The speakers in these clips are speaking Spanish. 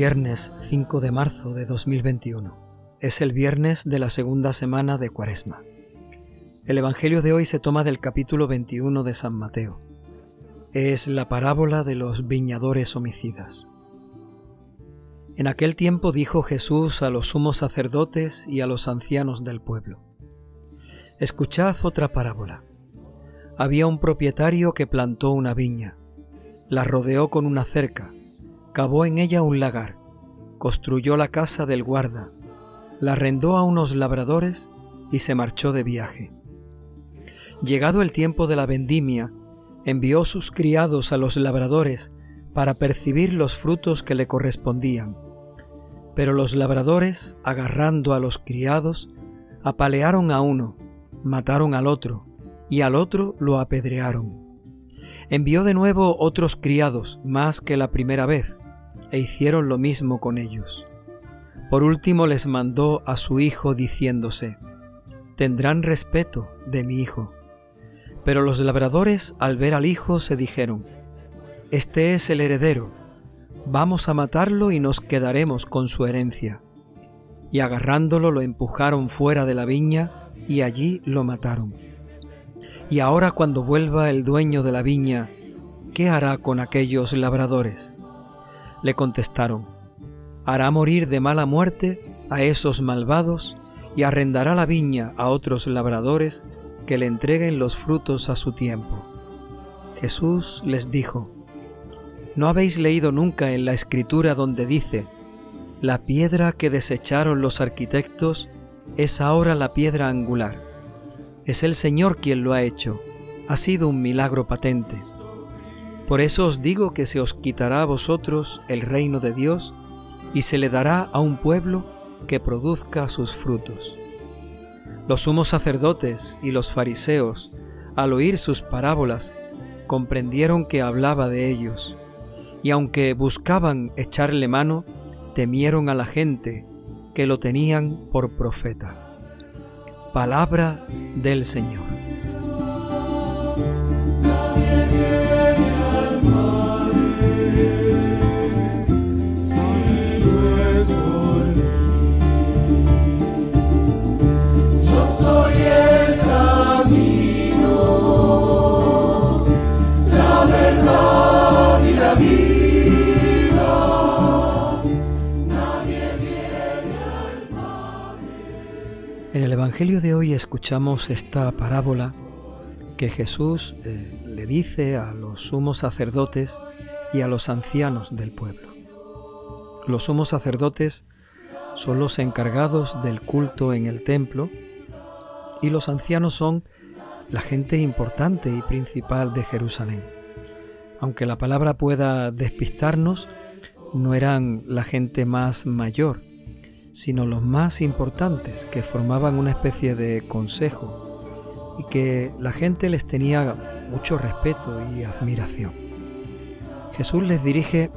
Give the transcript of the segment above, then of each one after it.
viernes 5 de marzo de 2021. Es el viernes de la segunda semana de Cuaresma. El Evangelio de hoy se toma del capítulo 21 de San Mateo. Es la parábola de los viñadores homicidas. En aquel tiempo dijo Jesús a los sumos sacerdotes y a los ancianos del pueblo. Escuchad otra parábola. Había un propietario que plantó una viña, la rodeó con una cerca, cavó en ella un lagar, construyó la casa del guarda, la arrendó a unos labradores y se marchó de viaje. Llegado el tiempo de la vendimia, envió sus criados a los labradores para percibir los frutos que le correspondían. Pero los labradores, agarrando a los criados, apalearon a uno, mataron al otro, y al otro lo apedrearon. Envió de nuevo otros criados, más que la primera vez, e hicieron lo mismo con ellos. Por último les mandó a su hijo diciéndose, Tendrán respeto de mi hijo. Pero los labradores al ver al hijo se dijeron, Este es el heredero, vamos a matarlo y nos quedaremos con su herencia. Y agarrándolo lo empujaron fuera de la viña y allí lo mataron. Y ahora cuando vuelva el dueño de la viña, ¿qué hará con aquellos labradores? Le contestaron, hará morir de mala muerte a esos malvados y arrendará la viña a otros labradores que le entreguen los frutos a su tiempo. Jesús les dijo, ¿no habéis leído nunca en la escritura donde dice, la piedra que desecharon los arquitectos es ahora la piedra angular? Es el Señor quien lo ha hecho, ha sido un milagro patente. Por eso os digo que se os quitará a vosotros el reino de Dios y se le dará a un pueblo que produzca sus frutos. Los sumos sacerdotes y los fariseos, al oír sus parábolas, comprendieron que hablaba de ellos, y aunque buscaban echarle mano, temieron a la gente que lo tenían por profeta. Palabra del Señor. Evangelio de hoy escuchamos esta parábola que Jesús eh, le dice a los sumos sacerdotes y a los ancianos del pueblo. Los sumos sacerdotes son los encargados del culto en el templo y los ancianos son la gente importante y principal de Jerusalén. Aunque la palabra pueda despistarnos, no eran la gente más mayor, sino los más importantes que formaban una especie de consejo y que la gente les tenía mucho respeto y admiración. Jesús les dirige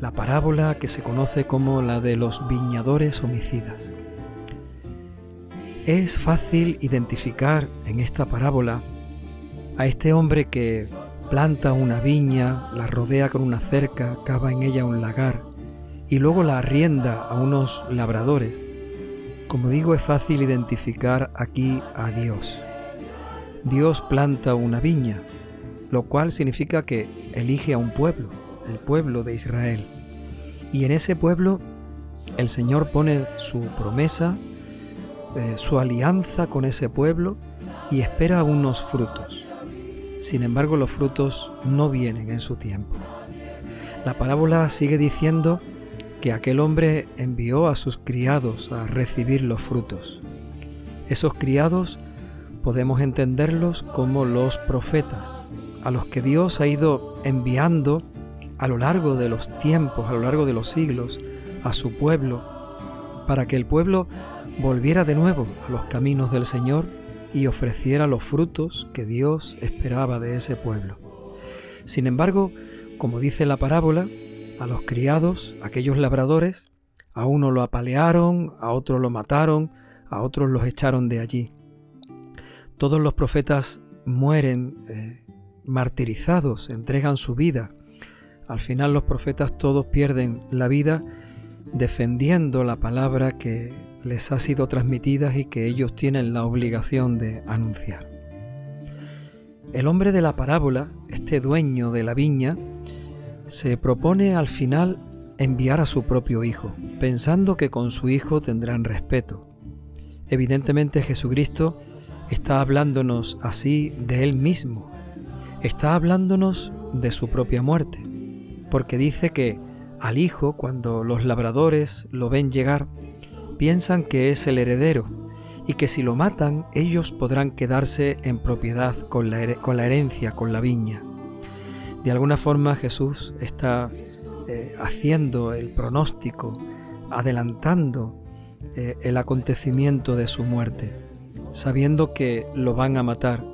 la parábola que se conoce como la de los viñadores homicidas. Es fácil identificar en esta parábola a este hombre que planta una viña, la rodea con una cerca, cava en ella un lagar, y luego la arrienda a unos labradores. Como digo, es fácil identificar aquí a Dios. Dios planta una viña, lo cual significa que elige a un pueblo, el pueblo de Israel. Y en ese pueblo el Señor pone su promesa, eh, su alianza con ese pueblo y espera unos frutos. Sin embargo, los frutos no vienen en su tiempo. La parábola sigue diciendo que aquel hombre envió a sus criados a recibir los frutos. Esos criados podemos entenderlos como los profetas, a los que Dios ha ido enviando a lo largo de los tiempos, a lo largo de los siglos, a su pueblo, para que el pueblo volviera de nuevo a los caminos del Señor y ofreciera los frutos que Dios esperaba de ese pueblo. Sin embargo, como dice la parábola, a los criados, aquellos labradores, a uno lo apalearon, a otro lo mataron, a otros los echaron de allí. Todos los profetas mueren eh, martirizados, entregan su vida. Al final los profetas todos pierden la vida defendiendo la palabra que les ha sido transmitida y que ellos tienen la obligación de anunciar. El hombre de la parábola, este dueño de la viña, se propone al final enviar a su propio hijo, pensando que con su hijo tendrán respeto. Evidentemente Jesucristo está hablándonos así de él mismo, está hablándonos de su propia muerte, porque dice que al hijo, cuando los labradores lo ven llegar, piensan que es el heredero y que si lo matan ellos podrán quedarse en propiedad con la, herencia, con la viña. De alguna forma Jesús está eh, haciendo el pronóstico, adelantando eh, el acontecimiento de su muerte, sabiendo que lo van a matar,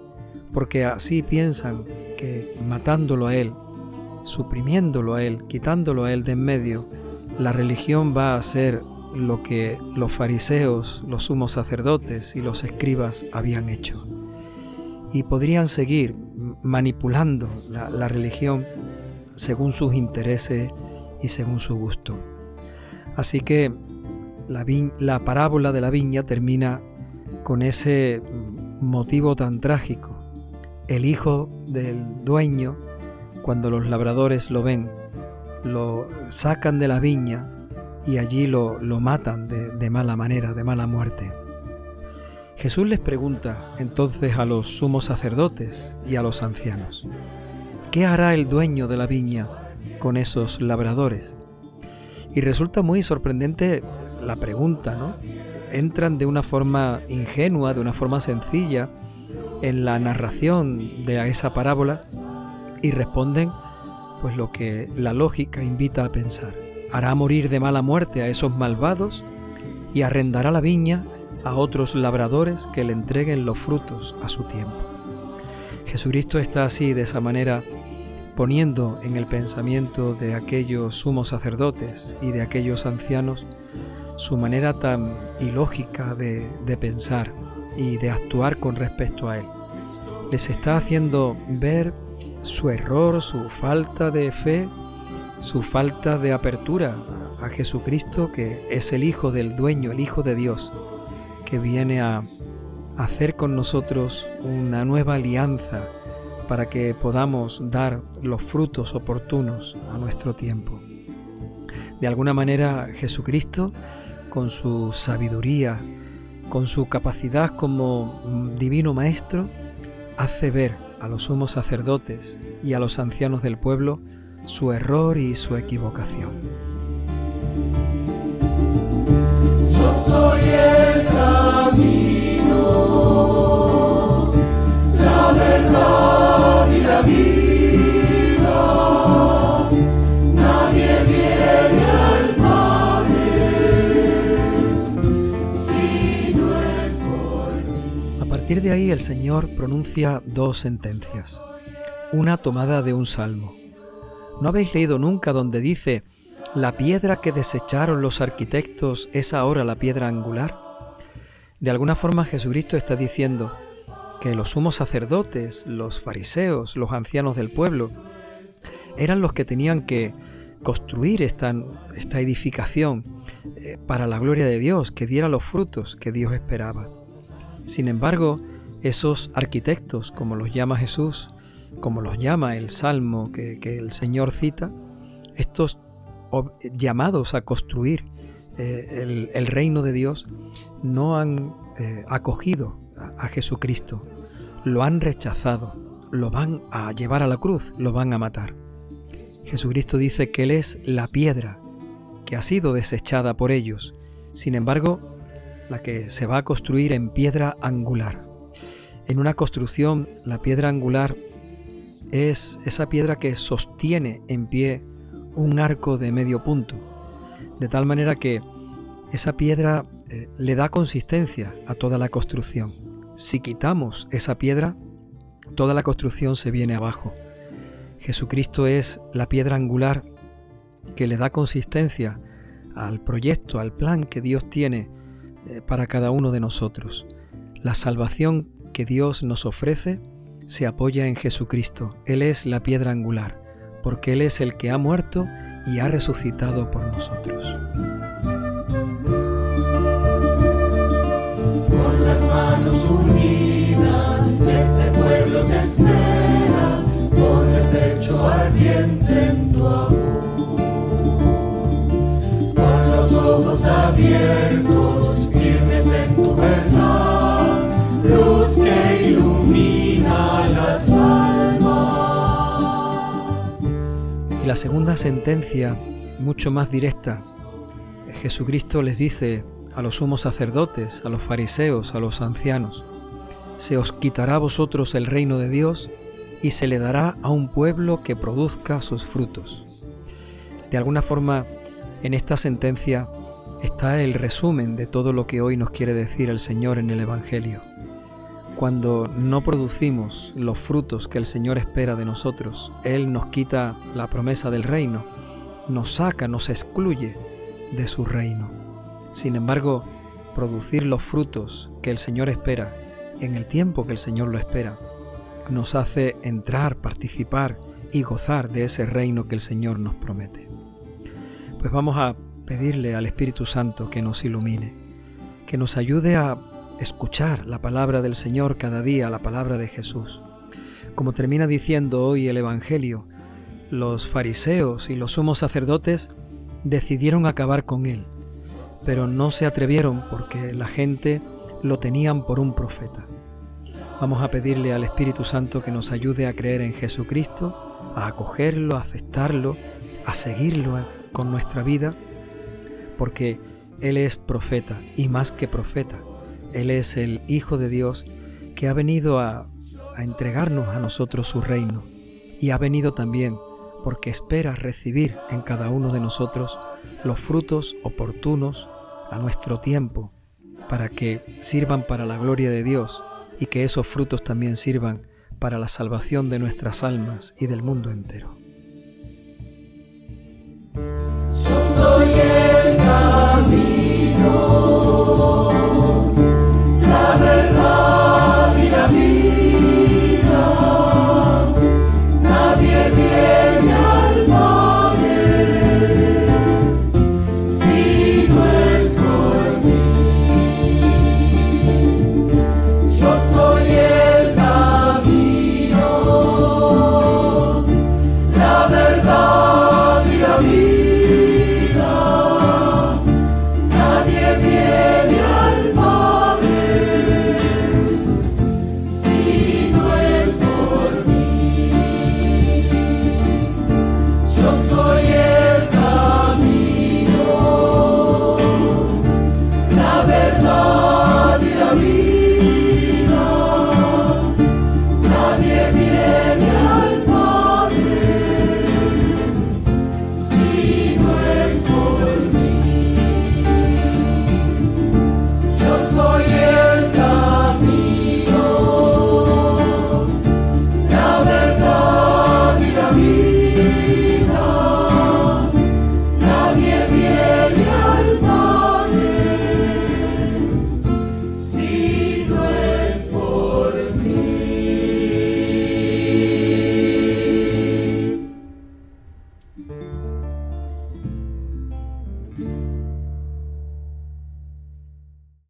porque así piensan que matándolo a él, suprimiéndolo a él, quitándolo a él de en medio, la religión va a ser lo que los fariseos, los sumos sacerdotes y los escribas habían hecho. Y podrían seguir manipulando la, religión según sus intereses y según su gusto. Así que la, la parábola de la viña termina con ese motivo tan trágico. El hijo del dueño, cuando los labradores lo ven, lo sacan de la viña y allí lo, matan de mala manera, de mala muerte. Jesús les pregunta entonces a los sumos sacerdotes y a los ancianos, ¿qué hará el dueño de la viña con esos labradores? Y resulta muy sorprendente la pregunta, ¿no? Entran de una forma ingenua, de una forma sencilla, en la narración de esa parábola y responden pues lo que la lógica invita a pensar hará morir de mala muerte a esos malvados y arrendará la viña a otros labradores que le entreguen los frutos a su tiempo. Jesucristo está así, de esa manera, poniendo en el pensamiento de aquellos sumos sacerdotes y de aquellos ancianos su manera tan ilógica de, de pensar y de actuar con respecto a Él. Les está haciendo ver su error, su falta de fe su falta de apertura a Jesucristo, que es el Hijo del Dueño, el Hijo de Dios, que viene a hacer con nosotros una nueva alianza para que podamos dar los frutos oportunos a nuestro tiempo. De alguna manera Jesucristo, con su sabiduría, con su capacidad como divino maestro, hace ver a los sumos sacerdotes y a los ancianos del pueblo su error y su equivocación. El Señor pronuncia dos sentencias. Una tomada de un salmo ¿No habéis leído nunca donde dice, la piedra que desecharon los arquitectos es ahora la piedra angular? De alguna forma Jesucristo está diciendo que los sumos sacerdotes, los fariseos, los ancianos del pueblo, eran los que tenían que construir esta, edificación eh, para la gloria de Dios, que diera los frutos que Dios esperaba. Sin embargo, esos arquitectos, como los llama Jesús, como los llama el Salmo que, el Señor cita, estos llamados a construir eh, el, reino de Dios no han eh, acogido a, Jesucristo, lo han rechazado, lo van a llevar a la cruz, lo van a matar. Jesucristo dice que Él es la piedra que ha sido desechada por ellos, sin embargo, la que se va a construir en piedra angular. En una construcción, la piedra angular es esa piedra que sostiene en pie un arco de medio punto, de tal manera que esa piedra eh, le da consistencia a toda la construcción. Si quitamos esa piedra, toda la construcción se viene abajo. Jesucristo es la piedra angular que le da consistencia al proyecto, al plan que Dios tiene eh, para cada uno de nosotros. La salvación que Dios nos ofrece se apoya en Jesucristo. Él es la piedra angular, porque Él es el que ha muerto y ha resucitado por nosotros. Con las manos unidas, este pueblo te espera, con el pecho ardiente en tu amor. Con los ojos abiertos, la segunda sentencia, mucho más directa, Jesucristo les dice a los sumos sacerdotes, a los fariseos, a los ancianos, se os quitará a vosotros el reino de Dios y se le dará a un pueblo que produzca sus frutos. De alguna forma, en esta sentencia está el resumen de todo lo que hoy nos quiere decir el Señor en el Evangelio. Cuando no producimos los frutos que el Señor espera de nosotros, Él nos quita la promesa del reino, nos saca, nos excluye de su reino. Sin embargo, producir los frutos que el Señor espera en el tiempo que el Señor lo espera, nos hace entrar, participar y gozar de ese reino que el Señor nos promete. Pues vamos a pedirle al Espíritu Santo que nos ilumine, que nos ayude a escuchar la palabra del Señor cada día, la palabra de Jesús. Como termina diciendo hoy el Evangelio, los fariseos y los sumos sacerdotes decidieron acabar con él, pero no se atrevieron porque la gente lo tenían por un profeta. Vamos a pedirle al Espíritu Santo que nos ayude a creer en Jesucristo, a acogerlo, a aceptarlo, a seguirlo con nuestra vida, porque Él es profeta y más que profeta. Él es el Hijo de Dios que ha venido a, a entregarnos a nosotros su reino y ha venido también porque espera recibir en cada uno de nosotros los frutos oportunos a nuestro tiempo para que sirvan para la gloria de Dios y que esos frutos también sirvan para la salvación de nuestras almas y del mundo entero. Yo soy el camino,